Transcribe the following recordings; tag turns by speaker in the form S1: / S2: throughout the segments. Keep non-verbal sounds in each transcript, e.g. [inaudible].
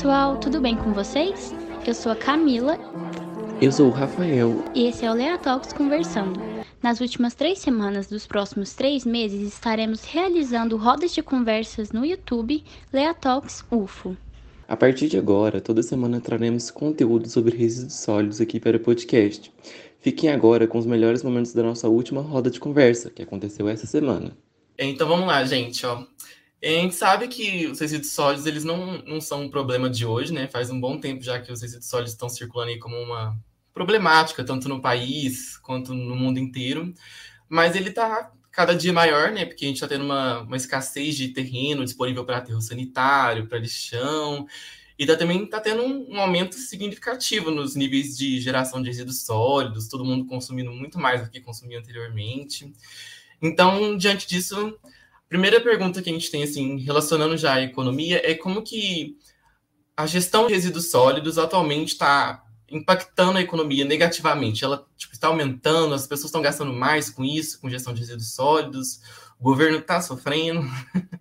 S1: pessoal, tudo bem com vocês? Eu sou a Camila.
S2: Eu sou o Rafael.
S1: E esse é o Lea Talks Conversando. Nas últimas três semanas dos próximos três meses estaremos realizando rodas de conversas no YouTube Lea Talks UFO.
S2: A partir de agora, toda semana traremos conteúdo sobre resíduos sólidos aqui para o podcast. Fiquem agora com os melhores momentos da nossa última roda de conversa, que aconteceu essa semana.
S3: Então vamos lá, gente. Ó. A gente sabe que os resíduos sólidos eles não, não são um problema de hoje, né? Faz um bom tempo já que os resíduos sólidos estão circulando aí como uma problemática, tanto no país quanto no mundo inteiro. Mas ele está cada dia maior, né? Porque a gente está tendo uma, uma escassez de terreno disponível para aterro sanitário, para lixão, e tá, também está tendo um, um, aumento significativo nos níveis de geração de resíduos sólidos, todo mundo consumindo muito mais do que consumia anteriormente. Então, diante disso, primeira pergunta que a gente tem, assim, relacionando já a economia, é como que a gestão de resíduos sólidos atualmente está impactando a economia negativamente? Ela tipo, está aumentando, as pessoas estão gastando mais com isso, com gestão de resíduos sólidos, o governo está sofrendo. [laughs]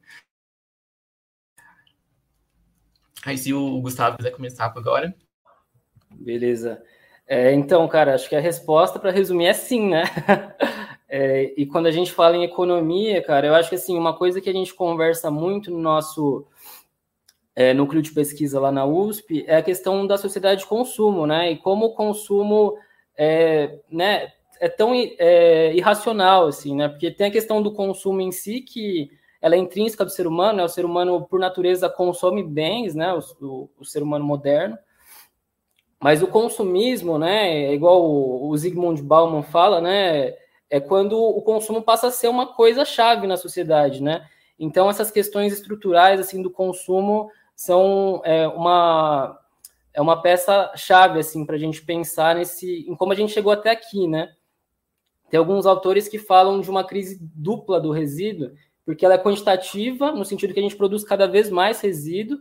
S3: Aí, se o Gustavo quiser começar agora.
S4: Beleza. É, então, cara, acho que a resposta, para resumir, é sim, né? [laughs] É, e quando a gente fala em economia, cara, eu acho que assim, uma coisa que a gente conversa muito no nosso é, núcleo de pesquisa lá na USP, é a questão da sociedade de consumo, né? E como o consumo é, né, é tão é, irracional, assim, né? Porque tem a questão do consumo em si, que ela é intrínseca do ser humano, né? O ser humano, por natureza, consome bens, né? O, o, o ser humano moderno. Mas o consumismo, né? É igual o, o Zygmunt Bauman fala, né? É quando o consumo passa a ser uma coisa chave na sociedade, né? Então, essas questões estruturais, assim, do consumo são é, uma é uma peça chave assim para a gente pensar nesse em como a gente chegou até aqui, né? Tem alguns autores que falam de uma crise dupla do resíduo, porque ela é quantitativa no sentido que a gente produz cada vez mais resíduo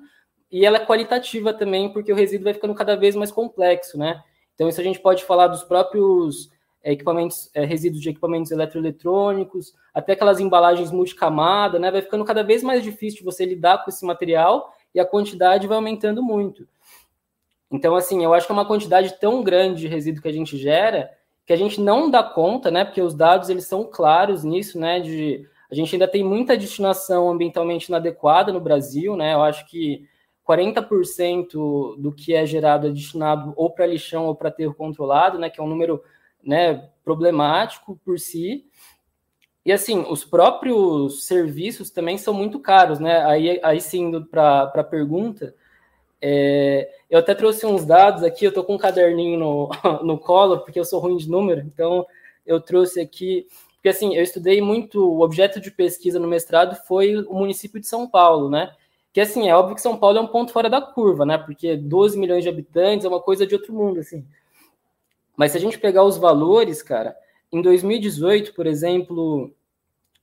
S4: e ela é qualitativa também, porque o resíduo vai ficando cada vez mais complexo, né? Então isso a gente pode falar dos próprios equipamentos, é, resíduos de equipamentos eletroeletrônicos, até aquelas embalagens multicamada, né? Vai ficando cada vez mais difícil você lidar com esse material e a quantidade vai aumentando muito. Então, assim, eu acho que é uma quantidade tão grande de resíduo que a gente gera que a gente não dá conta, né? Porque os dados eles são claros nisso, né? De a gente ainda tem muita destinação ambientalmente inadequada no Brasil, né? Eu acho que 40% do que é gerado é destinado ou para lixão ou para aterro controlado, né? Que é um número né, problemático por si. E assim, os próprios serviços também são muito caros, né? Aí, aí sim, para a pergunta, é, eu até trouxe uns dados aqui, eu estou com um caderninho no, [laughs] no colo, porque eu sou ruim de número, então eu trouxe aqui, porque assim, eu estudei muito, o objeto de pesquisa no mestrado foi o município de São Paulo, né? Que assim, é óbvio que São Paulo é um ponto fora da curva, né? Porque 12 milhões de habitantes é uma coisa de outro mundo, assim. Mas se a gente pegar os valores, cara, em 2018, por exemplo,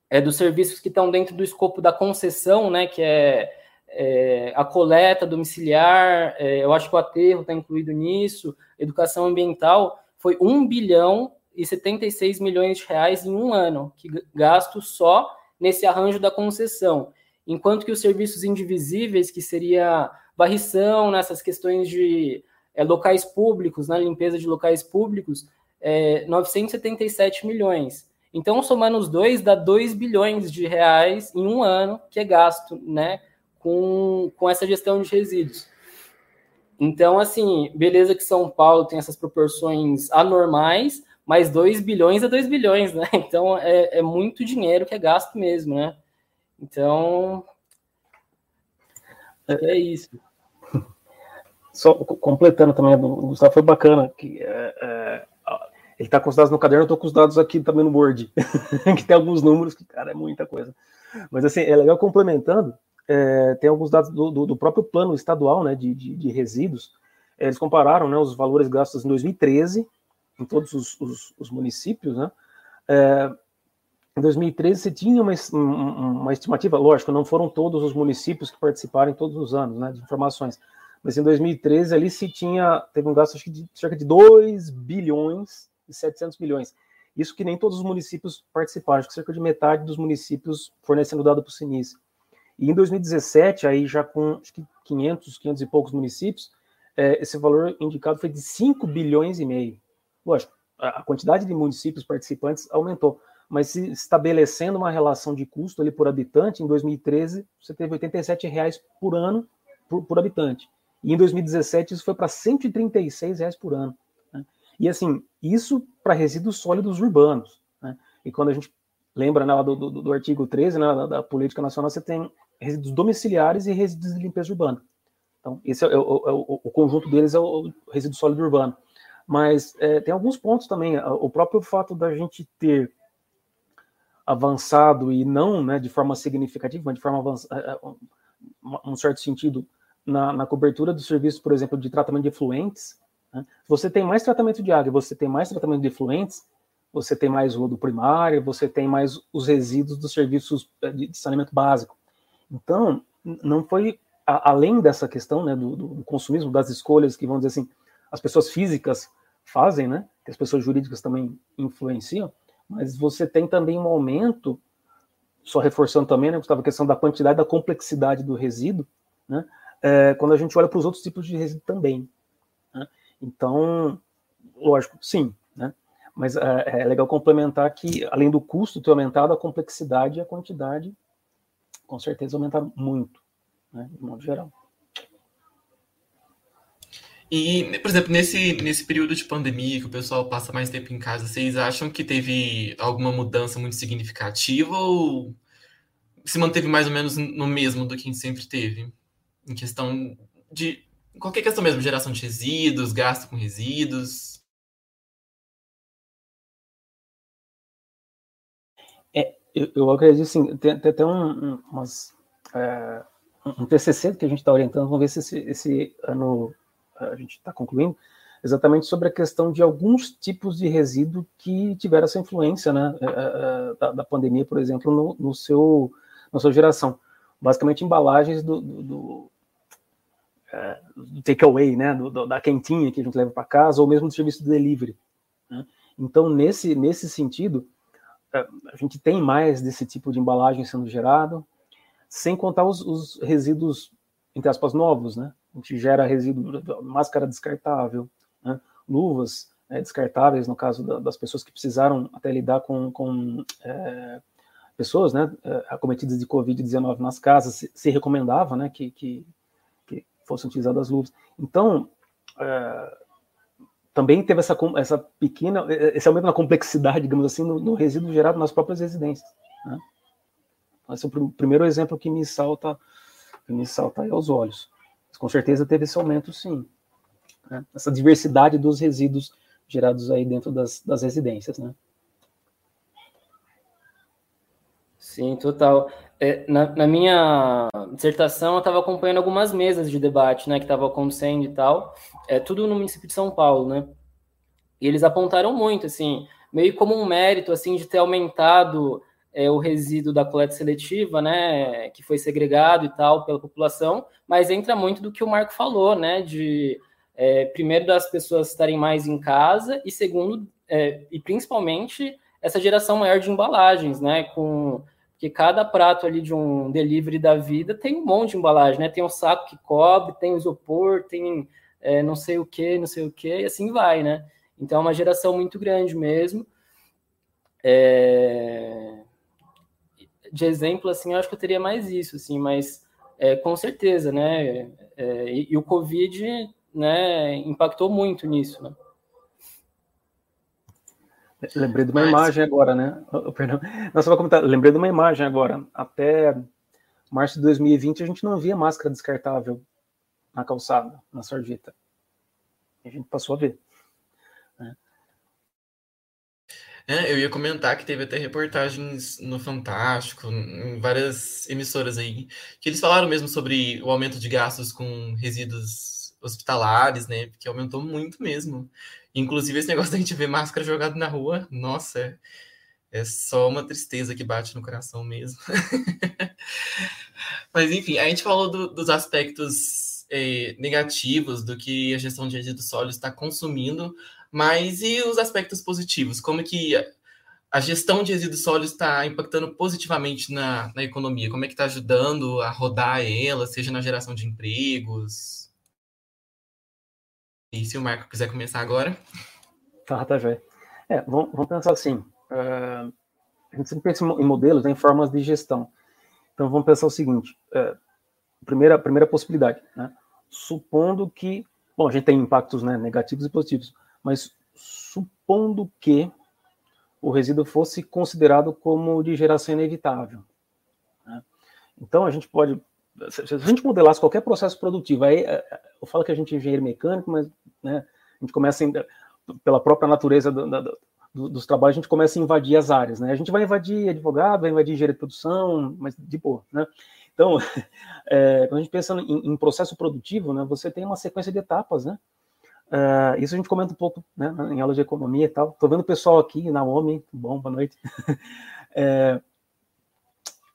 S4: é, dos serviços que estão dentro do escopo da concessão, né, que é, é a coleta domiciliar, é, eu acho que o aterro está incluído nisso, educação ambiental, foi 1 bilhão e 76 milhões de reais em um ano, que gasto só nesse arranjo da concessão. Enquanto que os serviços indivisíveis, que seria varrição, nessas questões de é, locais públicos, na né, limpeza de locais públicos, é, 977 milhões. Então, somando os dois, dá 2 bilhões de reais em um ano que é gasto né, com, com essa gestão de resíduos. Então, assim, beleza que São Paulo tem essas proporções anormais, mas 2 bilhões é 2 bilhões, né? [laughs] Então, é, é muito dinheiro que é gasto mesmo, né? Então, é isso.
S5: Só completando também, o Gustavo foi bacana, que é, é ele está com os dados no caderno, eu estou com os dados aqui também no board, [laughs] que tem alguns números que, cara, é muita coisa. Mas assim, é legal complementando, é, tem alguns dados do, do, do, próprio plano estadual né, de, de, de resíduos. É, eles compararam né, os valores gastos em 2013 em todos os, os, os municípios. Né? É, em 2013 você tinha uma, uma estimativa, lógico, não foram todos os municípios que participaram todos os anos né, de informações, mas em 2013 ali se tinha, teve um gasto acho que de cerca de 2 bilhões e 700 milhões. Isso que nem todos os municípios participaram, acho que cerca de metade dos municípios fornecendo dado para o Sinis. E em 2017, aí já com acho que 500, 500 e poucos municípios, é, esse valor indicado foi de 5 bilhões e meio. Lógico, a quantidade de municípios participantes aumentou, mas se estabelecendo uma relação de custo ali por habitante, em 2013 você teve 87 reais por ano por, por habitante. E em 2017 isso foi para 136 reais por ano. Né? E assim, isso para resíduos sólidos urbanos. Né? E quando a gente lembra né, do, do, do, artigo 13 né, da, da, Política Nacional, você tem resíduos domiciliares e resíduos de limpeza urbana. Então, esse é, é, o, é o, o, conjunto deles é o resíduo sólido urbano. Mas é, tem alguns pontos também. O próprio fato da gente ter avançado e não né, de forma significativa, mas de forma avançada, é, é, um certo sentido, na, na, cobertura dos serviços, por exemplo, de tratamento de efluentes. Né? Você tem mais tratamento de água, você tem mais tratamento de efluentes, você tem mais o do primário, você tem mais os resíduos dos serviços eh, de saneamento básico. Então, não foi a, além dessa questão né, do, do, consumismo, das escolhas que, vamos dizer assim, as pessoas físicas fazem, né, que as pessoas jurídicas também influenciam, mas você tem também um aumento, só reforçando também, né, Gustavo, a questão da quantidade, da complexidade do resíduo, né, é, quando a gente olha para os outros tipos de resíduo também. Né? Então, lógico, sim, mas é, é, legal complementar que, além do custo ter aumentado, a complexidade e a quantidade, com certeza, aumentaram muito, né, de modo geral.
S3: E, por exemplo, nesse, nesse período de pandemia, que o pessoal passa mais tempo em casa, vocês acham que teve alguma mudança muito significativa ou se manteve mais ou menos no mesmo do que sempre teve? Em questão de. Qualquer questão mesmo, geração de resíduos, gasto com resíduos.
S5: Eu, eu acredito assim, tem, tem até um, umas, é, um TCC que a gente está orientando, vamos ver se esse, esse ano a gente está concluindo, exatamente sobre a questão de alguns tipos de resíduo que tiveram essa influência né, é, é, da, da, pandemia, por exemplo, no, no, seu, na sua geração. Basicamente, embalagens do, do, do, é, do takeaway, né, do, da quentinha que a gente leva para casa, ou mesmo do serviço de delivery. Né? Então, nesse, nesse sentido, é, a gente tem mais desse tipo de embalagem sendo gerado, sem contar os, os resíduos, entre aspas, novos, né? A gente gera resíduo, máscara descartável, né? luvas né, descartáveis, no caso da, das pessoas que precisaram até lidar com, com é, pessoas né, é, acometidas de Covid-19 nas casas, se, se recomendava né, que, que, fossem utilizadas luvas. Então, é, também teve essa, essa pequena, esse aumento na complexidade, digamos assim, no, no resíduo gerado nas próprias residências. Né? Esse é o primeiro exemplo que me salta, que me salta aos olhos. Mas, com certeza teve esse aumento, sim. Né? Essa diversidade dos resíduos gerados aí dentro das, das residências, né?
S4: Sim, total. É, na, na, minha dissertação, eu estava acompanhando algumas mesas de debate, né, que estavam acontecendo e tal, é tudo no município de São Paulo, né? E eles apontaram muito, assim, meio como um mérito, assim, de ter aumentado é, o resíduo da coleta seletiva, né, que foi segregado e tal pela população, mas entra muito do que o Marco falou, né, de é, primeiro das pessoas estarem mais em casa e segundo é, e principalmente essa geração maior de embalagens, né, com que cada prato ali de um delivery da vida tem um monte de embalagem, né? Tem um saco que cobre, tem isopor, tem é, não sei o que, não sei o que, e assim vai, né? Então é uma geração muito grande mesmo. É... De exemplo, assim, eu acho que eu teria mais isso, assim, mas é, com certeza, né? É, e, e, o Covid, né, impactou muito nisso, né?
S5: Lembrei de uma Mas... imagem agora, né? Oh, perdão. Nossa, vou comentar. Lembrei de uma imagem agora. Até março de 2020 a gente não via máscara descartável na calçada, na sarjeta. A gente passou a ver. Né?
S3: É, eu ia comentar que teve até reportagens no Fantástico, em várias emissoras aí, que eles falaram mesmo sobre o aumento de gastos com resíduos hospitalares, né? Que aumentou muito mesmo. Inclusive, esse negócio da gente ver máscara jogada na rua, nossa, é, é só uma tristeza que bate no coração mesmo. [laughs] Mas, enfim, a gente falou do, dos aspectos é, negativos do que a gestão de resíduos sólidos está consumindo, mas e os aspectos positivos? Como que a, gestão de resíduos sólidos está impactando positivamente na, na economia? Como é que está ajudando a rodar ela, seja na geração de empregos? E se o Marco quiser começar agora?
S5: Tá, tá, já. É, vamos, vamos pensar assim. Uh, a gente sempre pensa em modelos, né, em formas de gestão. Então vamos pensar o seguinte: uh, primeira, primeira possibilidade, né? Supondo que, bom, a gente tem impactos né, negativos e positivos, mas supondo que o resíduo fosse considerado como de geração inevitável. Né? Então a gente pode, se a gente modelasse qualquer processo produtivo, aí é, é, eu falo que a gente é engenheiro mecânico, mas né, a gente começa pela própria natureza do, do, dos trabalhos, a gente começa a invadir as áreas, né? A gente vai invadir advogado, vai invadir engenheiro de produção, mas de boa, né? Então, [laughs] é, quando a gente pensa em, em, processo produtivo, né, você tem uma sequência de etapas, né? Uh, isso a gente comenta um pouco né, em aula de economia e tal. Estou vendo o pessoal aqui, Naomi, bom, boa noite. [laughs] é,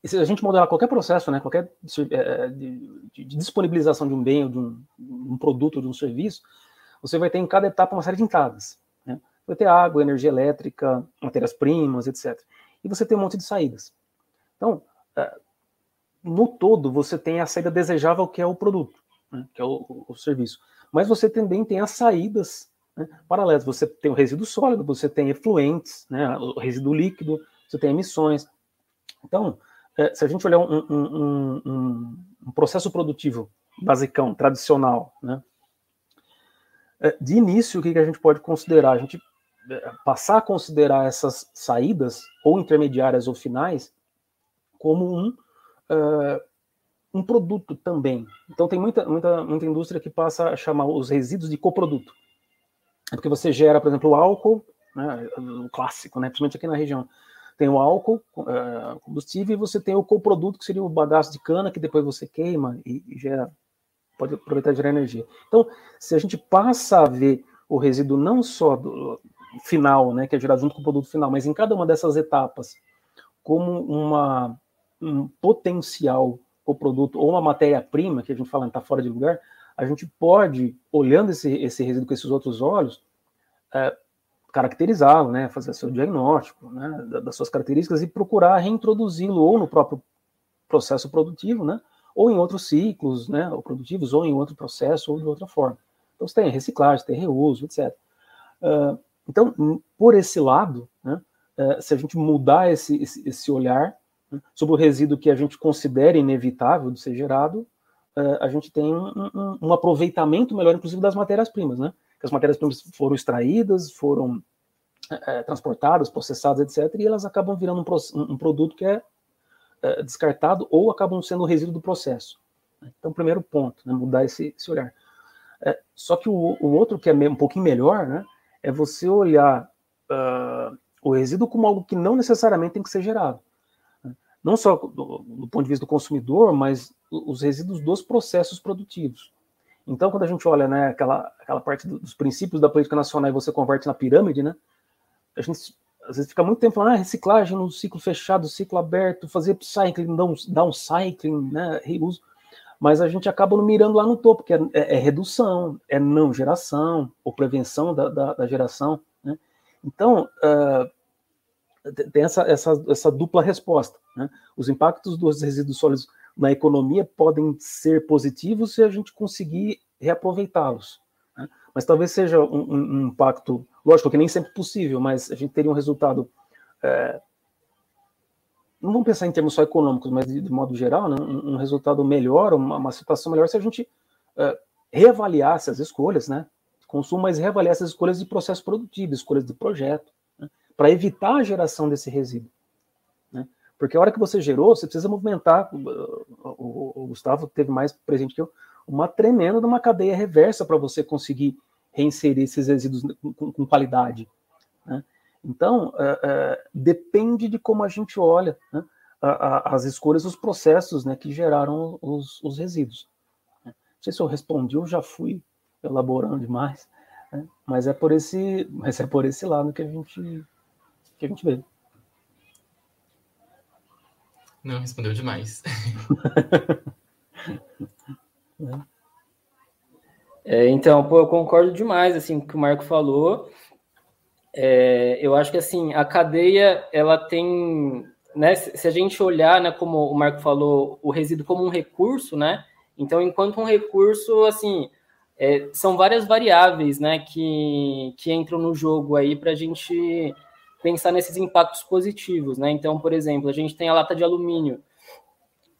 S5: se a gente modelar qualquer processo, né, qualquer é, de, de, disponibilização de um bem, ou de um, um produto, de um serviço, você vai ter em cada etapa uma série de entradas. Né? Vai ter água, energia elétrica, matérias-primas, etc. E você tem um monte de saídas. Então, é, no todo, você tem a saída desejável, que é o produto, né, que é o, o, o serviço mas você também tem as saídas né, paralelas. Você tem o resíduo sólido, você tem efluentes, né, o resíduo líquido, você tem emissões. Então, é, se a gente olhar um, um, um, um, processo produtivo basicão, tradicional, né, é, de início, o que, que a gente pode considerar? A gente é, passar a considerar essas saídas, ou intermediárias ou finais, como um, uh, um produto também. Então tem muita, muita, muita indústria que passa a chamar os resíduos de coproduto. É porque você gera, por exemplo, o álcool, né, o clássico, né, principalmente aqui na região. Tem o álcool, uh, combustível, e você tem o coproduto, que seria o bagaço de cana, que depois você queima e, e gera, pode aproveitar e gerar energia. Então, se a gente passa a ver o resíduo não só do final, né, que é gerado junto com o produto final, mas em cada uma dessas etapas, como uma, um potencial o produto ou uma matéria-prima, que a gente fala está fora de lugar, a gente pode, olhando esse, esse resíduo com esses outros olhos, é, caracterizá-lo, né, fazer seu diagnóstico né, das suas características e procurar reintroduzi-lo ou no próprio processo produtivo, né, ou em outros ciclos, né, ou produtivos, ou em outro processo, ou de outra forma. Então, você tem reciclagem, tem reuso, etc. Uh, então, por esse lado, né, uh, se a gente mudar esse, esse, esse olhar, sobre o resíduo que a gente considera inevitável de ser gerado, uh, a gente tem um, um, um, aproveitamento melhor, inclusive, das matérias-primas, né? Que as matérias-primas foram extraídas, foram uh, transportadas, processadas, etc., e elas acabam virando um, produto que é uh, descartado ou acabam sendo o resíduo do processo. Então, primeiro ponto, né, mudar esse, esse olhar. só que o, o, outro que é um pouquinho melhor, né, é você olhar o resíduo como algo que não necessariamente tem que ser gerado não só do, do, ponto de vista do consumidor, mas os resíduos dos processos produtivos. Então, quando a gente olha né, aquela, aquela parte dos princípios da política nacional e você converte na pirâmide, né, a gente às vezes fica muito tempo falando ah, reciclagem no ciclo fechado, ciclo aberto, fazer upcycling, downcycling, né, reuso, mas a gente acaba mirando lá no topo, que é, é, é redução, é não geração, ou prevenção da, da, da geração. Né? Então, uh, tem essa, essa, essa dupla resposta. Né? Os impactos dos resíduos sólidos na economia podem ser positivos se a gente conseguir reaproveitá-los. Né? Mas talvez seja um, um, impacto, lógico que nem sempre possível, mas a gente teria um resultado. É, não vamos pensar em termos só econômicos, mas de, de modo geral, né? um, um, resultado melhor, uma, uma, situação melhor se a gente é, reavaliasse as escolhas, né? Consumo, mas reavaliasse as escolhas de processo produtivo, escolhas de projeto para evitar a geração desse resíduo. Né? Porque a hora que você gerou, você precisa movimentar, o, Gustavo teve mais presente que eu, uma tremenda de uma cadeia reversa para você conseguir reinserir esses resíduos com, com qualidade. Né? Então, é, é, depende de como a gente olha né, a, a, as escolhas, os processos né, que geraram os, os resíduos. Não sei se eu respondi ou já fui elaborando demais, né? mas é por esse, mas é por esse lado que a gente que a gente vê.
S3: Não, respondeu demais. [laughs]
S4: é, então, pô, eu concordo demais assim com o que o Marco falou. É, eu acho que assim a cadeia ela tem, né? Se a gente olhar, né, como o Marco falou, o resíduo como um recurso, né? Então, enquanto um recurso, assim, é, são várias variáveis, né, que, que entram no jogo aí para a gente pensar nesses impactos positivos, né? Então, por exemplo, a gente tem a lata de alumínio,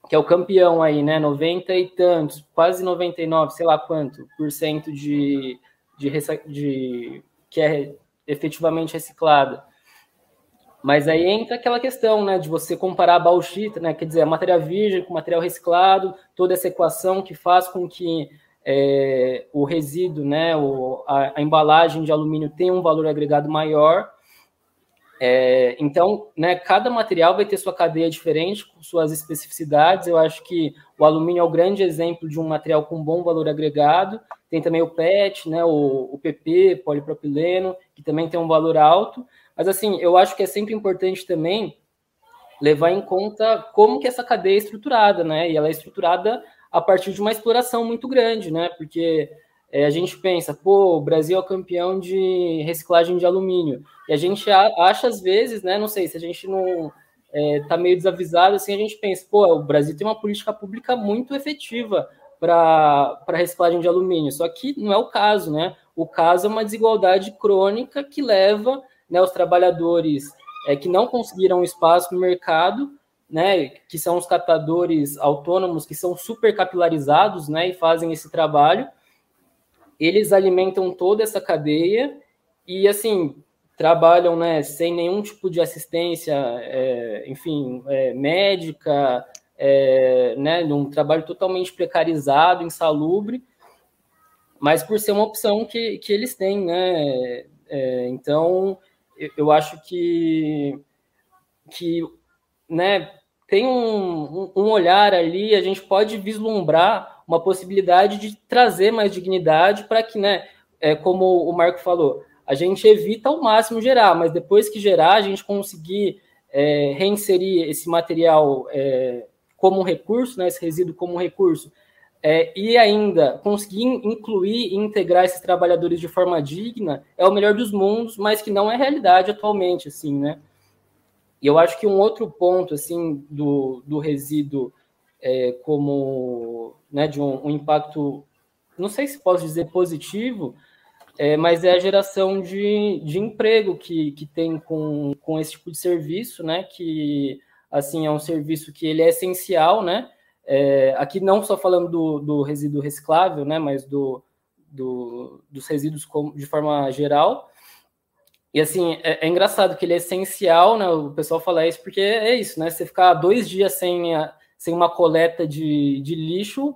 S4: que é o campeão aí, né? 90 e tantos, quase 99, sei lá quanto, por cento de, de, de que é efetivamente reciclada. Mas aí entra aquela questão, né, de você comparar a bauxita, né, quer dizer, a matéria virgem com material reciclado, toda essa equação que faz com que é, o resíduo, né, o, a, a, embalagem de alumínio tenha um valor agregado maior. É, então, né, cada material vai ter sua cadeia diferente, com suas especificidades. Eu acho que o alumínio é o grande exemplo de um material com bom valor agregado. Tem também o PET, né, o, o PP, polipropileno, que também tem um valor alto. Mas, assim, eu acho que é sempre importante também levar em conta como que essa cadeia é estruturada, né? E ela é estruturada a partir de uma exploração muito grande, né? Porque é, a gente pensa, pô, o Brasil é campeão de reciclagem de alumínio. E a gente acha, às vezes, né? Não sei, se a gente não é, tá meio desavisado, assim, a gente pensa, pô, o Brasil tem uma política pública muito efetiva para reciclagem de alumínio. Só que não é o caso, né? O caso é uma desigualdade crônica que leva né, os trabalhadores é, que não conseguiram espaço no mercado, né, que são os catadores autônomos, que são super capilarizados né, e fazem esse trabalho, eles alimentam toda essa cadeia e, assim, trabalham né, sem nenhum tipo de assistência, é, enfim, é, médica, é, né, num trabalho totalmente precarizado, insalubre, mas por ser uma opção que, que eles têm, né? É, então, eu acho que, que né, tem um, um olhar ali, a gente pode vislumbrar uma possibilidade de trazer mais dignidade para que, né, é, como o Marco falou, a gente evita ao máximo gerar, mas depois que gerar, a gente conseguir é, reinserir esse material é, como recurso, né, esse resíduo como recurso, é, e ainda conseguir incluir e integrar esses trabalhadores de forma digna é o melhor dos mundos, mas que não é realidade atualmente, assim, né? E eu acho que um outro ponto, assim, do, do resíduo é, como, né, de um, um, impacto, não sei se posso dizer positivo, é, mas é a geração de, de emprego que, que tem com, com esse tipo de serviço, né, que, assim, é um serviço que ele é essencial, né, é, aqui não só falando do, do resíduo reciclável, né, mas do, do, dos resíduos de forma geral. E assim, é, é, engraçado que ele é essencial, né? O pessoal fala isso porque é isso, né? Você ficar dois dias sem, sem uma coleta de, de lixo,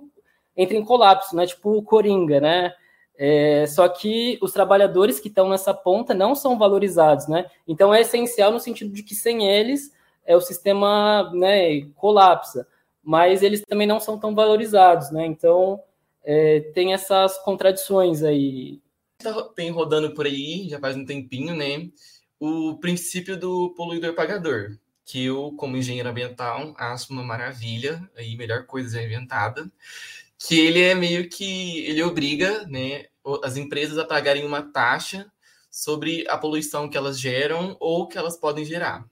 S4: entra em colapso, né? Tipo o Coringa, né? É, só que os trabalhadores que estão nessa ponta não são valorizados, né? Então é essencial no sentido de que sem eles é, o sistema né, colapsa mas eles também não são tão valorizados, né? Então é, tem essas contradições aí.
S3: Tem rodando por aí, já faz um tempinho, né? O princípio do poluidor pagador, que eu, como engenheiro ambiental, acho uma maravilha, aí melhor coisa já inventada, que ele é meio que ele obriga, né, as empresas a pagarem uma taxa sobre a poluição que elas geram ou que elas podem gerar.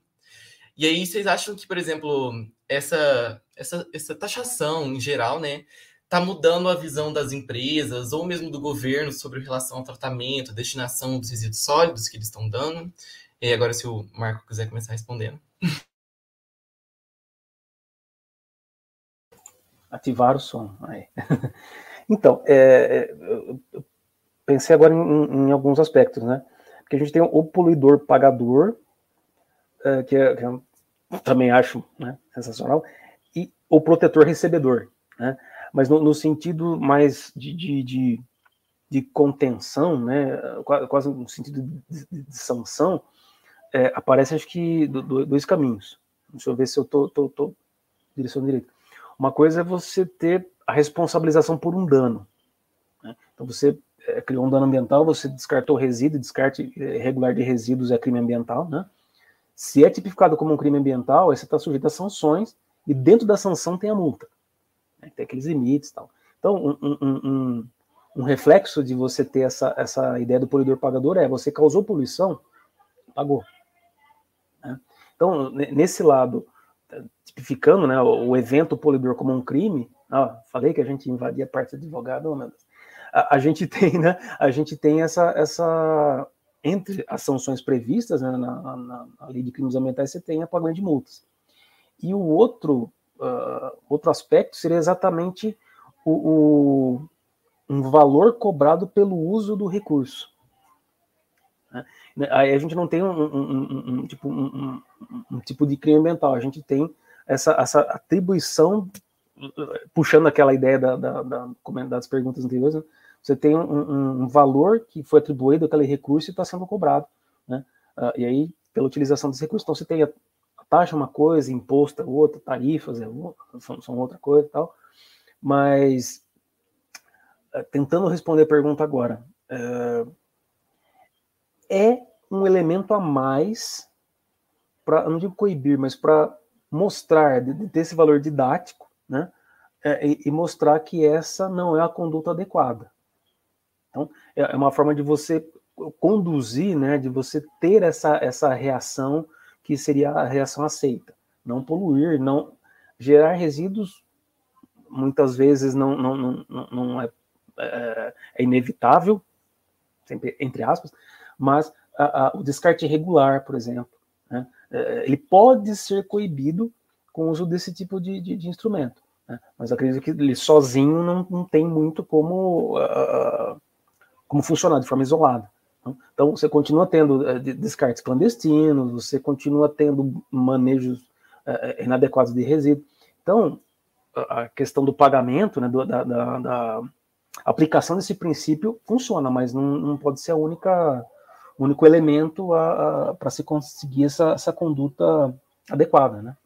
S3: E aí vocês acham que, por exemplo, essa, essa, essa taxação em geral, né, está mudando a visão das empresas ou mesmo do governo sobre relação ao tratamento, destinação dos resíduos sólidos que eles estão dando. E agora, se o Marco quiser começar respondendo.
S5: Ativar o som. Aí. [laughs] Então, é, é eu pensei agora em, em, alguns aspectos, né? Porque a gente tem o poluidor pagador, é, que, é, que é também acho né, sensacional, e o protetor recebedor, né? Mas no, no sentido mais de, de, de, de, contenção, né, quase no sentido de sanção, é, aparece acho que do, dois caminhos. Deixa eu ver se eu tô, tô, tô direção direita. Uma coisa é você ter a responsabilização por um dano. Né? Então você é, criou um dano ambiental, você descartou resíduo, descarte é, regular de resíduos é crime ambiental, né? Se é tipificado como um crime ambiental, aí você está sujeito a sanções e dentro da sanção tem a multa. Né? Tem aqueles limites e tal. Então, um, um, um, um, reflexo de você ter essa, essa ideia do poluidor pagador é você causou poluição, pagou. Então, nesse lado, tipificando né, o evento polidor como um crime, falei que a gente invadia a parte do advogado, oh, a, a, gente [laughs] tem, né, a gente tem essa, essa entre as sanções previstas né, na, na, na, lei de crimes ambientais, você tem a pagamento de multas. E o outro, uh, outro aspecto seria exatamente o, o, um valor cobrado pelo uso do recurso. Né? Aí a gente não tem um, um, um tipo, um, tipo de crime ambiental, a gente tem essa, essa atribuição, puxando aquela ideia da, da, da das perguntas anteriores, né? você tem um, valor que foi atribuído àquele recurso e está sendo cobrado. Né? Uh, e aí, pela utilização desse recurso, então você tem a, taxa uma coisa, imposto é outra, tarifas é outra, são, são outra coisa e tal. Mas, uh, tentando responder a pergunta agora, uh, é um elemento a mais para, não digo coibir, mas para mostrar, ter esse valor didático, né? É, e, e, mostrar que essa não é a conduta adequada. Então, é, é uma forma de você conduzir, né, de você ter essa, essa reação que seria a reação aceita. Não poluir, não gerar resíduos, muitas vezes não, não, não, não é, é, é inevitável, sempre entre aspas, mas a, a, o descarte irregular, por exemplo, né, é, ele pode ser coibido com o uso desse tipo de, de, de instrumento. Né, mas acredito que ele sozinho não, não tem muito como, uh, como funcionar de forma isolada. Né. Então, você continua tendo uh, descartes clandestinos, você continua tendo manejos inadequados de resíduos. Então, a questão do pagamento, né, da, da, da, aplicação desse princípio funciona, mas não, não pode ser a única único elemento para se conseguir essa, essa conduta adequada, né?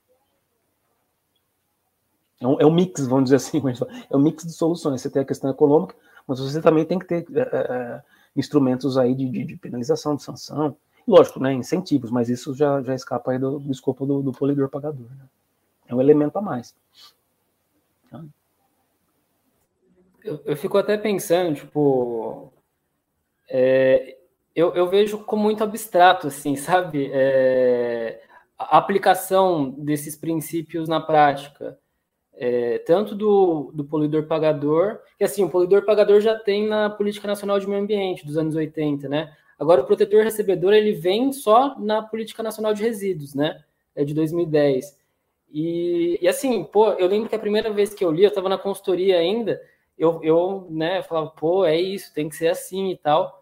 S5: É um, é um, mix, vamos dizer assim, [laughs] é um mix de soluções. Você tem a questão econômica, mas você também tem que ter é, é, é, instrumentos aí de, de, de, penalização, de sanção, lógico, né, incentivos, mas isso já, já escapa aí do, do escopo do, do polidor pagador. Né? É um elemento a mais.
S4: Tá? Eu, eu fico até pensando, tipo, é, eu, eu vejo como muito abstrato, assim, [laughs] sabe? É, a aplicação desses princípios na prática. É, tanto do, do poluidor pagador, que assim, o poluidor pagador já tem na Política Nacional de Meio Ambiente dos anos 80, né? Agora o protetor recebedor ele vem só na Política Nacional de Resíduos, né? É de 2010. E, e assim, pô, eu lembro que a primeira vez que eu li, eu estava na consultoria ainda, eu, eu né, falava, pô, é isso, tem que ser assim e tal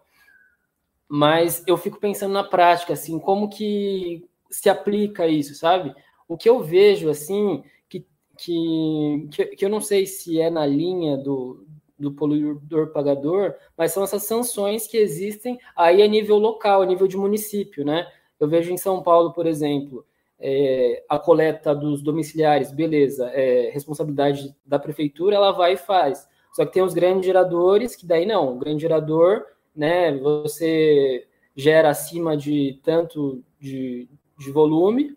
S4: mas eu fico pensando na prática, assim, como que se aplica isso, sabe? O que eu vejo, assim, que, que, que eu não sei se é na linha do, do poluidor pagador, mas são essas sanções que existem aí a nível local, a nível de município, né? Eu vejo em São Paulo, por exemplo, é, a coleta dos domiciliares, beleza, é responsabilidade da prefeitura, ela vai e faz. Só que tem os grandes geradores, que daí não, o grande gerador né? Você gera acima de tanto de, de volume,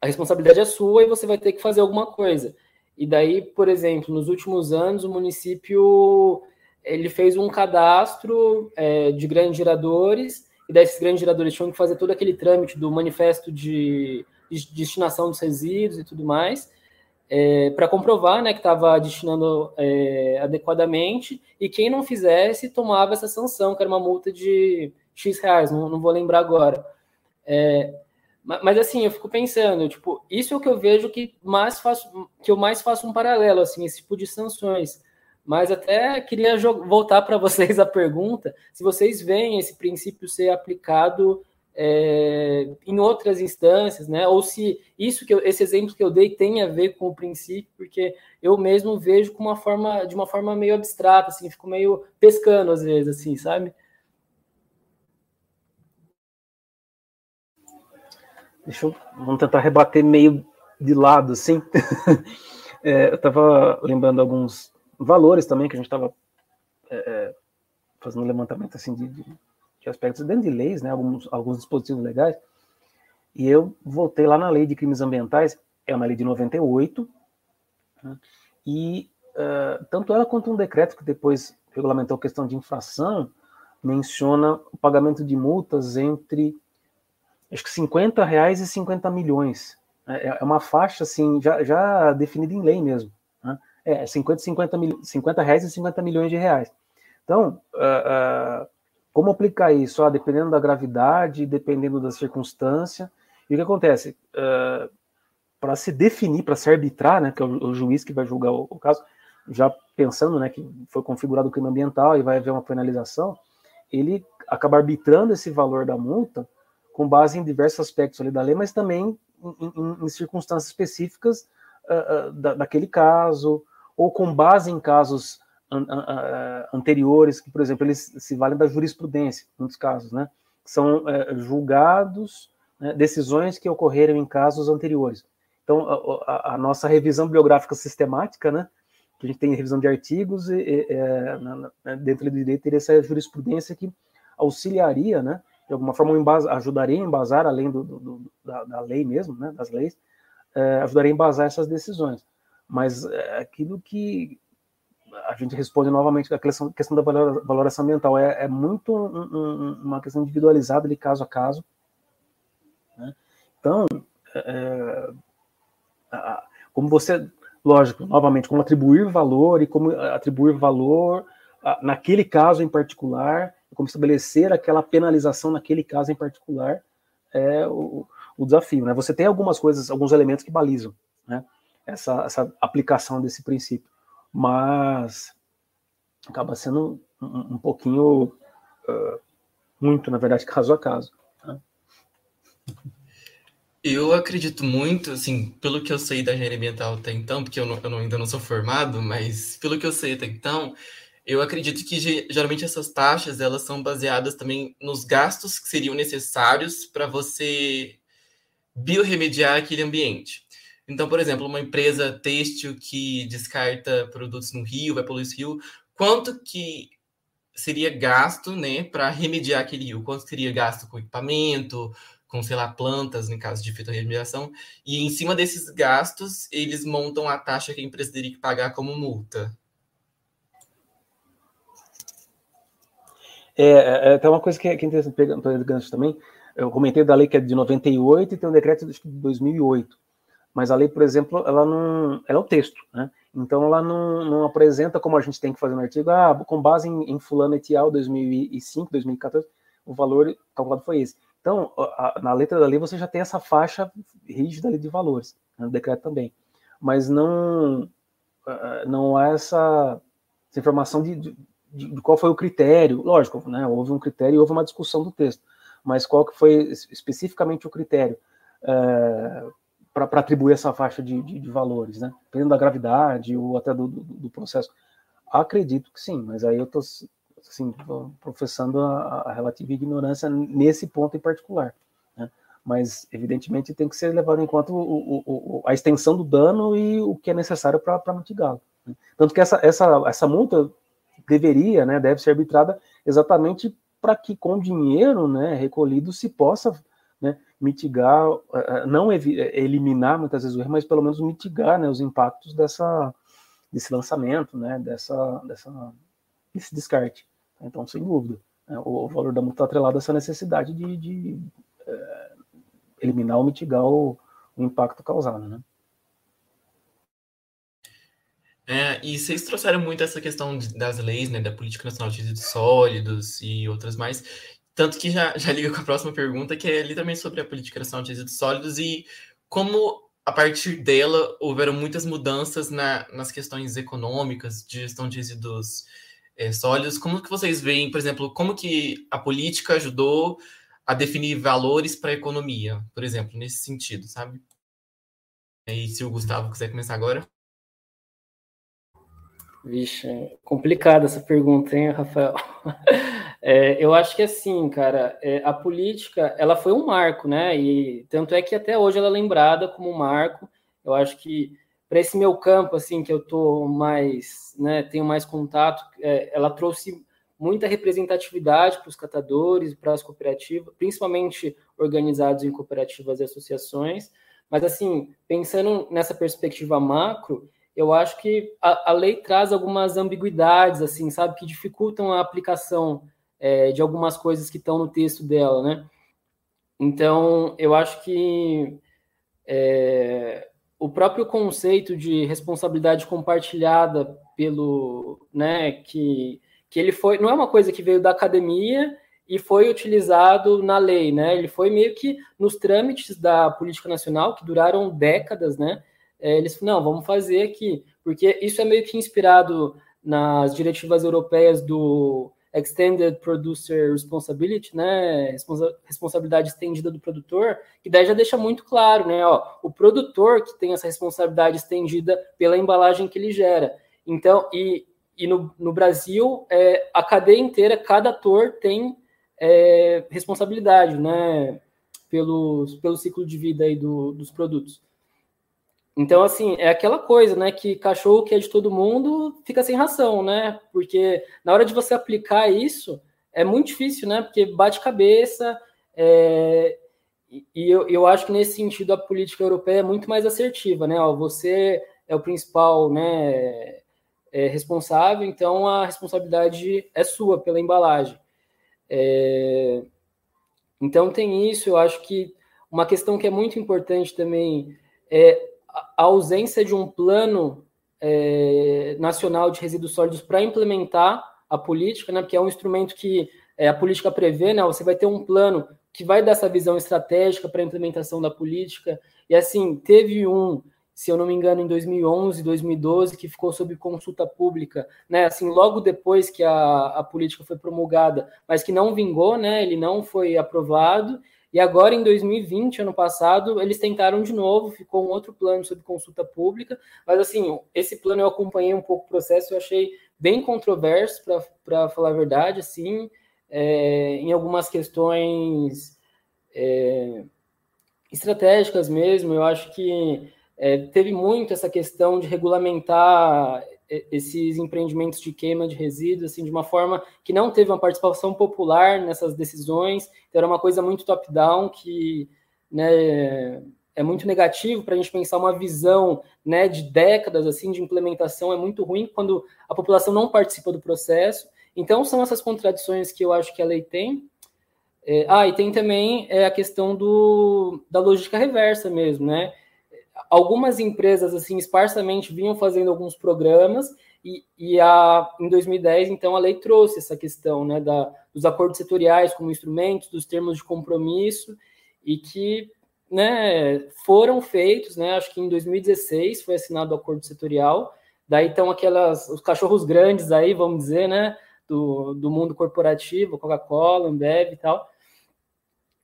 S4: a responsabilidade é sua e você vai ter que fazer alguma coisa. E daí, por exemplo, nos últimos anos, o município ele fez um cadastro é, de grandes geradores, e daí esses grandes geradores tinham que fazer todo aquele trâmite do manifesto de, de destinação dos resíduos e tudo mais é, para comprovar né, que estava destinando é, adequadamente, e quem não fizesse tomava essa sanção, que era uma multa de X reais, não, não vou lembrar agora. É, mas assim, eu fico pensando, tipo, isso é o que eu vejo que mais faço, que eu mais faço um paralelo, assim, esse tipo de sanções. Mas até queria voltar para [laughs] vocês a pergunta, se vocês veem esse princípio ser aplicado é, em outras instâncias, né? Ou se isso que eu, esse exemplo que eu dei tem a ver com o princípio, porque eu mesmo vejo com uma forma de uma forma meio abstrata, assim, fico meio pescando às vezes, assim, sabe?
S5: Deixa eu vamos tentar rebater meio de lado, assim. [laughs] é, eu estava lembrando alguns valores também que a gente estava é, é, fazendo levantamento assim de, de de aspectos dentro de leis, né, alguns, alguns dispositivos legais, e eu voltei lá na lei de crimes ambientais, é uma lei de 98, né, e uh, tanto ela quanto um decreto que depois regulamentou a questão de infração, menciona o pagamento de multas entre acho que 50 reais e 50 milhões. É, é uma faixa assim, já, já definida em lei mesmo. Né? É 50, 50, mil, 50 reais e 50 milhões de reais. Então, uh, como aplicar isso? Ah, dependendo da gravidade, dependendo da circunstância. E o que acontece? Uh, para se definir, para se arbitrar, né, que é o, o, juiz que vai julgar o, o, caso, já pensando né, que foi configurado o crime ambiental e vai haver uma penalização, ele acaba arbitrando esse valor da multa com base em diversos aspectos ali da lei, mas também em, em, em circunstâncias específicas uh, uh, da, daquele caso, ou com base em casos an, uh, anteriores, que, por exemplo, eles se valem da jurisprudência, em muitos casos, né? São eh, julgados, né, decisões que ocorreram em casos anteriores. Então, a, a, nossa revisão biográfica sistemática, né? Que a gente tem revisão de artigos, e, e, é, na, na, dentro do direito, teria essa jurisprudência que auxiliaria, né? de alguma forma embasa, ajudaria a embasar, além do, do da, da, lei mesmo, né, das leis, é, ajudaria a embasar essas decisões. Mas é, aquilo que a gente responde novamente a questão, questão da valoração ambiental é, é muito um, um, uma questão individualizada de caso a caso. Né? Então, é, é como você, lógico, novamente, como atribuir valor e como atribuir valor naquele caso em particular como estabelecer aquela penalização naquele caso em particular é o, o desafio. Né? Você tem algumas coisas, alguns elementos que balizam né? essa, essa aplicação desse princípio, mas acaba sendo um, um pouquinho, uh, muito, na verdade, caso a caso. Né?
S3: Eu acredito muito, assim, pelo que eu sei da engenharia ambiental até então, porque eu, não, eu não, ainda não sou formado, mas pelo que eu sei até então, eu acredito que geralmente essas taxas elas são baseadas também nos gastos que seriam necessários para você biorremediar aquele ambiente. Então, por exemplo, uma empresa têxtil que descarta produtos no rio, vai poluir esse rio, quanto que seria gasto, né, para remediar aquele rio? Quanto seria gasto com equipamento, com, sei lá, plantas, no caso de fitorremediação? E em cima desses gastos, eles montam a taxa que a empresa teria que pagar como multa.
S5: É, é, é, tem uma coisa que é, que é interessante, pegando também, eu comentei da lei que é de 98 e tem um decreto de 2008, mas a lei, por exemplo, ela não, ela é o texto, né? Então ela não, não apresenta como a gente tem que fazer no artigo, ah, com base em, em fulano et al. 2005, 2014, o valor calculado foi esse. Então, a, na letra da lei você já tem essa faixa rígida de valores, né, no decreto também, mas não não há essa, essa informação de, de de, qual foi o critério, lógico, né, houve um critério e houve uma discussão do texto, mas qual que foi especificamente o critério é, para atribuir essa faixa de, de, de, valores, né, dependendo da gravidade ou até do, do, do, processo. Acredito que sim, mas aí eu estou assim, professando a, a, relativa ignorância nesse ponto em particular. Né, mas, evidentemente, tem que ser levado em conta o, o, o, a extensão do dano e o que é necessário para mitigá-lo. Né. Tanto que essa, essa, essa multa deveria, né, deve ser arbitrada exatamente para que com dinheiro, né, recolhido se possa, né, mitigar, eh, eh, não eh, eliminar muitas vezes o erro, mas pelo menos mitigar, né, os impactos dessa desse lançamento, né, dessa dessa desse descarte. Então, sem dúvida, né, o, valor da multa está atrelado a essa necessidade de, de é, eliminar ou mitigar o, o impacto causado, né?
S3: É, e vocês trouxeram muito essa questão das leis, né, da Política Nacional de Resíduos Sólidos e outras mais, tanto que já, [laughs] já liga com a próxima pergunta, que é literalmente sobre a Política Nacional de Resíduos Sólidos e como, a partir dela, houveram muitas mudanças na, nas questões econômicas, de gestão de resíduos é, sólidos. Como que vocês veem, por exemplo, como que a política ajudou a definir valores para a economia, por exemplo, nesse sentido, sabe? E se o Gustavo quiser começar agora.
S4: Vixe, complicada essa pergunta, hein, Rafael? [laughs] É, eu acho que assim, cara, é, a política, ela foi um marco, né? E tanto é que até hoje ela é lembrada como um marco. Eu acho que para esse meu campo, assim, que eu tô mais, né, tenho mais contato, é, ela trouxe muita representatividade para os catadores, para as cooperativas, principalmente organizados em cooperativas e associações. Mas assim, pensando nessa perspectiva macro, eu acho que a, a, lei traz algumas ambiguidades, assim, sabe, que dificultam a aplicação é, de algumas coisas que estão no texto dela, né? Então, eu acho que é, o próprio conceito de responsabilidade compartilhada pelo, né, que, que ele foi, não é uma coisa que veio da academia e foi utilizado na lei, né? Ele foi meio que nos trâmites da política nacional que duraram décadas, né? É, eles não, vamos fazer aqui, porque isso é meio que inspirado nas diretivas europeias do Extended Producer Responsibility, né, responsabilidade estendida do produtor, que daí já deixa muito claro, né, ó, o produtor que tem essa responsabilidade estendida pela embalagem que ele gera. Então, e, e no, no Brasil, é, a cadeia inteira, cada ator tem é, responsabilidade, né, pelo, pelo ciclo de vida aí do, dos produtos. Então, assim, é aquela coisa, né? Que cachorro que é de todo mundo fica sem ração, né? Porque na hora de você aplicar isso, é muito difícil, né? Porque bate cabeça. É... E eu, eu acho que nesse sentido a política europeia é muito mais assertiva, né? Ó, você é o principal, né? É responsável, então a responsabilidade é sua pela embalagem. É... Então tem isso, eu acho que uma questão que é muito importante também é a ausência de um plano é, nacional de resíduos sólidos para implementar a política, né, porque é um instrumento que é, a política prevê, né, você vai ter um plano que vai dar essa visão estratégica para a implementação da política, e assim, teve um, se eu não me engano, em 2011, 2012, que ficou sob consulta pública, né, assim, logo depois que a, a política foi promulgada, mas que não vingou, né, ele não foi aprovado, e agora, em 2020, ano passado, eles tentaram de novo, ficou um outro plano sob consulta pública, mas assim, esse plano eu acompanhei um pouco o processo, eu achei bem controverso, para falar a verdade, assim, é, em algumas questões é, estratégicas mesmo, eu acho que é, teve muito essa questão de regulamentar esses empreendimentos de queima de resíduos assim de uma forma que não teve uma participação popular nessas decisões então era uma coisa muito top down que né, é muito negativo para a gente pensar uma visão né de décadas assim de implementação é muito ruim quando a população não participa do processo. Então são essas contradições que eu acho que a lei tem. É, ah e tem também é, a questão do da logística reversa mesmo né algumas empresas assim esparsamente vinham fazendo alguns programas e, e a, em 2010 então a lei trouxe essa questão né da, dos acordos setoriais como instrumentos dos termos de compromisso e que né foram feitos né acho que em 2016 foi assinado o acordo setorial. Daí estão aquelas os cachorros grandes aí vamos dizer né do, do mundo corporativo Coca-Cola Ambev e tal.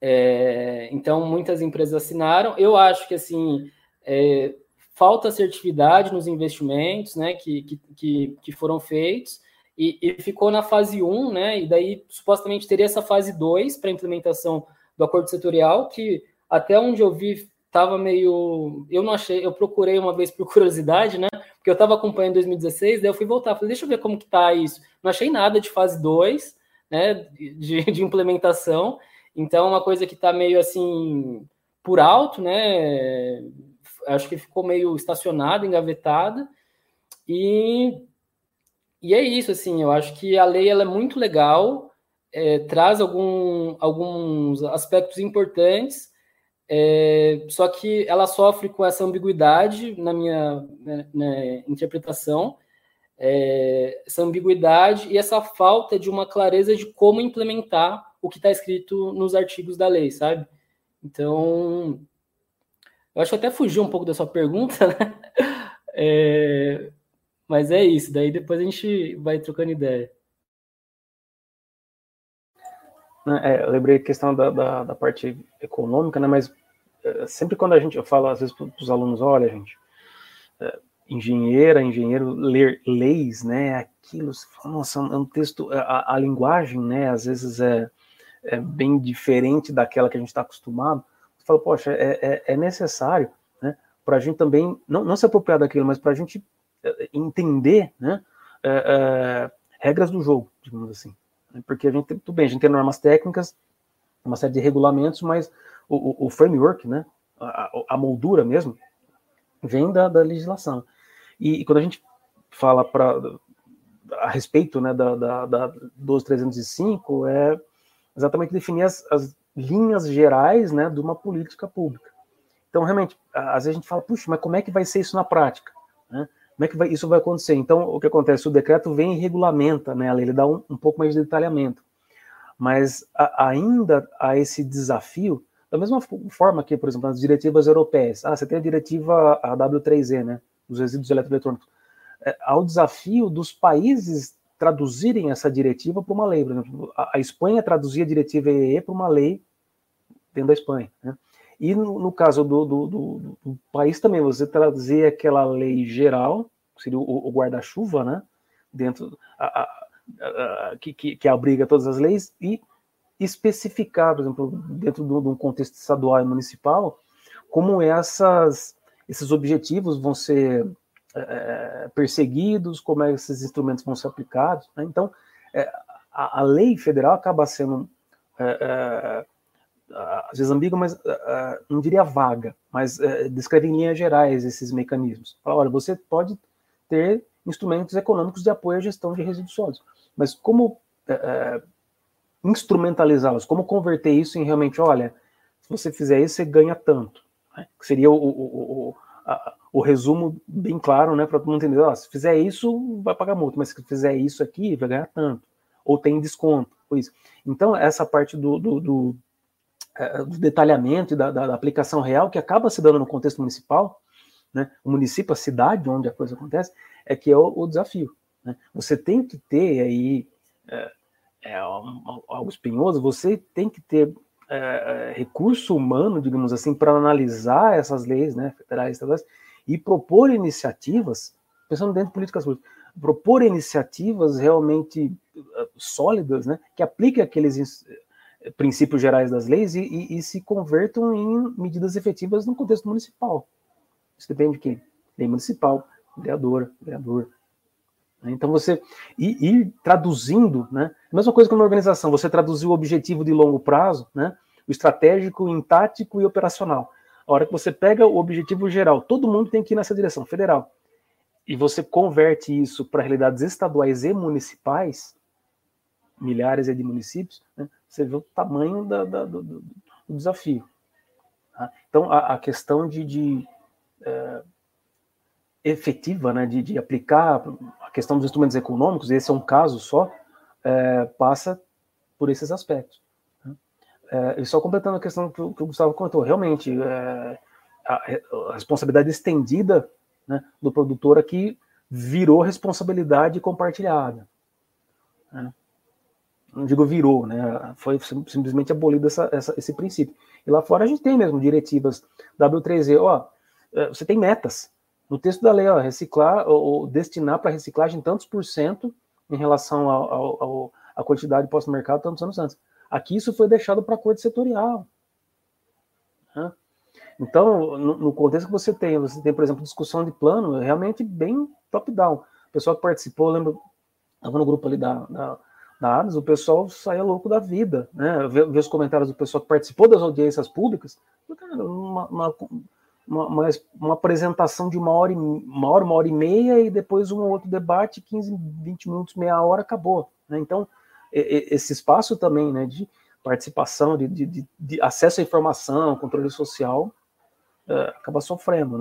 S4: É, então muitas empresas assinaram. Eu acho que assim é, falta assertividade nos investimentos né, que, que, que foram feitos, e, e, ficou na fase 1, né, e daí supostamente teria essa fase 2 para implementação do acordo setorial, que até onde eu vi estava meio. Eu não achei, eu procurei uma vez por [laughs] curiosidade, né? Porque eu estava acompanhando em 2016, daí eu fui voltar, falei, deixa eu ver como que tá isso. Não achei nada de fase 2, né? De, [laughs] de implementação. Então, é uma coisa que está meio assim por alto, né? Acho que ficou meio estacionada, engavetada. E, e é isso, assim, eu acho que a lei ela é muito legal, é, traz algum, alguns aspectos importantes, é, só que ela sofre com essa ambiguidade na minha né, né, interpretação, é, essa ambiguidade e essa falta de uma clareza de como implementar o que está escrito nos artigos da lei, sabe? Então, eu acho que até fugiu um pouco da sua pergunta, [laughs] né? É, mas é isso, daí depois a gente vai trocando ideia.
S5: É, eu lembrei a questão da, da, da, parte econômica, né? Mas é, sempre quando a gente eu falo às vezes para os alunos, olha, gente, é, engenheira, engenheiro ler leis, né? Aquilo, nossa, é um texto, a, a linguagem, né? Às vezes é, é bem diferente daquela que a gente está acostumado. Você fala, poxa, é, é, é necessário, né, para a gente também, não, não se apropriar daquilo, mas para a gente é, entender, né, é, regras do jogo, digamos assim. Porque a gente, tudo bem, a gente tem normas técnicas, uma série de regulamentos, mas o, o, o framework, né, a, a, moldura mesmo, vem da, da legislação. E, e, quando a gente fala pra, a respeito né, da, da, da 12305, é exatamente definir as, as linhas gerais né, de uma política pública. Então, realmente, às vezes a gente fala, puxa, mas como é que vai ser isso na prática? Né? Como é que vai, isso vai acontecer? Então, o que acontece? O decreto vem e regulamenta né, ele dá um, um pouco mais de detalhamento. Mas a, ainda há esse desafio, da mesma forma que, por exemplo, nas diretivas europeias. Ah, você tem a diretiva a W3E, né, dos resíduos eletroeletrônicos. É, há o desafio dos países traduzirem essa diretiva para uma lei. Por exemplo, a, Espanha traduzia a diretiva EE para uma lei dentro da Espanha. Né? E no, no caso do, do, do, do, país também, você traduzir aquela lei geral, seria o, o guarda-chuva, né? Dentro, a, a, que, que, que, abriga todas as leis, e especificar, por exemplo, dentro de um contexto estadual e municipal, como essas, esses objetivos vão ser é, perseguidos, como é esses instrumentos vão ser aplicados. Né? Então, é, a, a, lei federal acaba sendo é, às vezes ambígua, mas não diria vaga, mas descreve em linhas gerais esses mecanismos. Fala, olha, você pode ter instrumentos econômicos de apoio à gestão de resíduos sólidos, mas como instrumentalizá-los, como converter isso em realmente, olha, se você fizer isso, você ganha tanto. Né? Seria o, o, o, o, resumo bem claro, né, para todo mundo entender, ó, se fizer isso, vai pagar muito, mas se fizer isso aqui, vai ganhar tanto, ou tem desconto, isso. Então, essa parte do, do, do é, do detalhamento e da, da, da, aplicação real que acaba se dando no contexto municipal, né, o município, a cidade onde a coisa acontece, é que é o, o desafio. Né? Você tem que ter aí é, é, algo espinhoso, você tem que ter é, é recurso humano, digamos assim, para analisar essas leis né, federais, estaduais, e propor iniciativas, pensando dentro de políticas públicas, propor iniciativas realmente é, sólidas, né, que apliquem aqueles princípios gerais das leis e, e, e, se convertam em medidas efetivas no contexto municipal. Isso depende de quem? Lei municipal, vereadora, vereador. Então você ir traduzindo, né? Mesma coisa que uma organização, você traduzir o objetivo de longo prazo, né? O estratégico em tático e operacional. A hora que você pega o objetivo geral, todo mundo tem que ir nessa direção, federal. E você converte isso para realidades estaduais e municipais, milhares de municípios, né? você vê o tamanho da, da, do, do, desafio. Tá? Então, a, a, questão de, de é, efetiva, né, de, de, aplicar a questão dos instrumentos econômicos, esse é um caso só, é, passa por esses aspectos. É, e só completando a questão que, o, que o Gustavo comentou, realmente, é, a, a, responsabilidade estendida né, do produtor aqui virou responsabilidade compartilhada. Né? não digo virou, né? Foi simplesmente abolido essa, essa, esse princípio. E lá fora a gente tem mesmo diretivas W3E, ó, é, você tem metas. No texto da lei, ó, reciclar ou destinar para reciclagem tantos por cento em relação à quantidade posta no mercado tantos anos antes. Aqui isso foi deixado para a corte setorial. Né? Então, no, no, contexto que você tem, você tem, por exemplo, discussão de plano, realmente bem top-down. O pessoal que participou, eu lembro, estava no grupo ali da, da dados, o pessoal saia louco da vida, né? Ver, os comentários do pessoal que participou das audiências públicas, uma, uma, uma, uma, apresentação de uma hora, uma hora, uma hora e meia, e depois um outro debate, 15, 20 minutos, meia hora, acabou. Né? Então, esse espaço também né, de participação, de, de, de acesso à informação, controle social, é, acaba sofrendo. Né?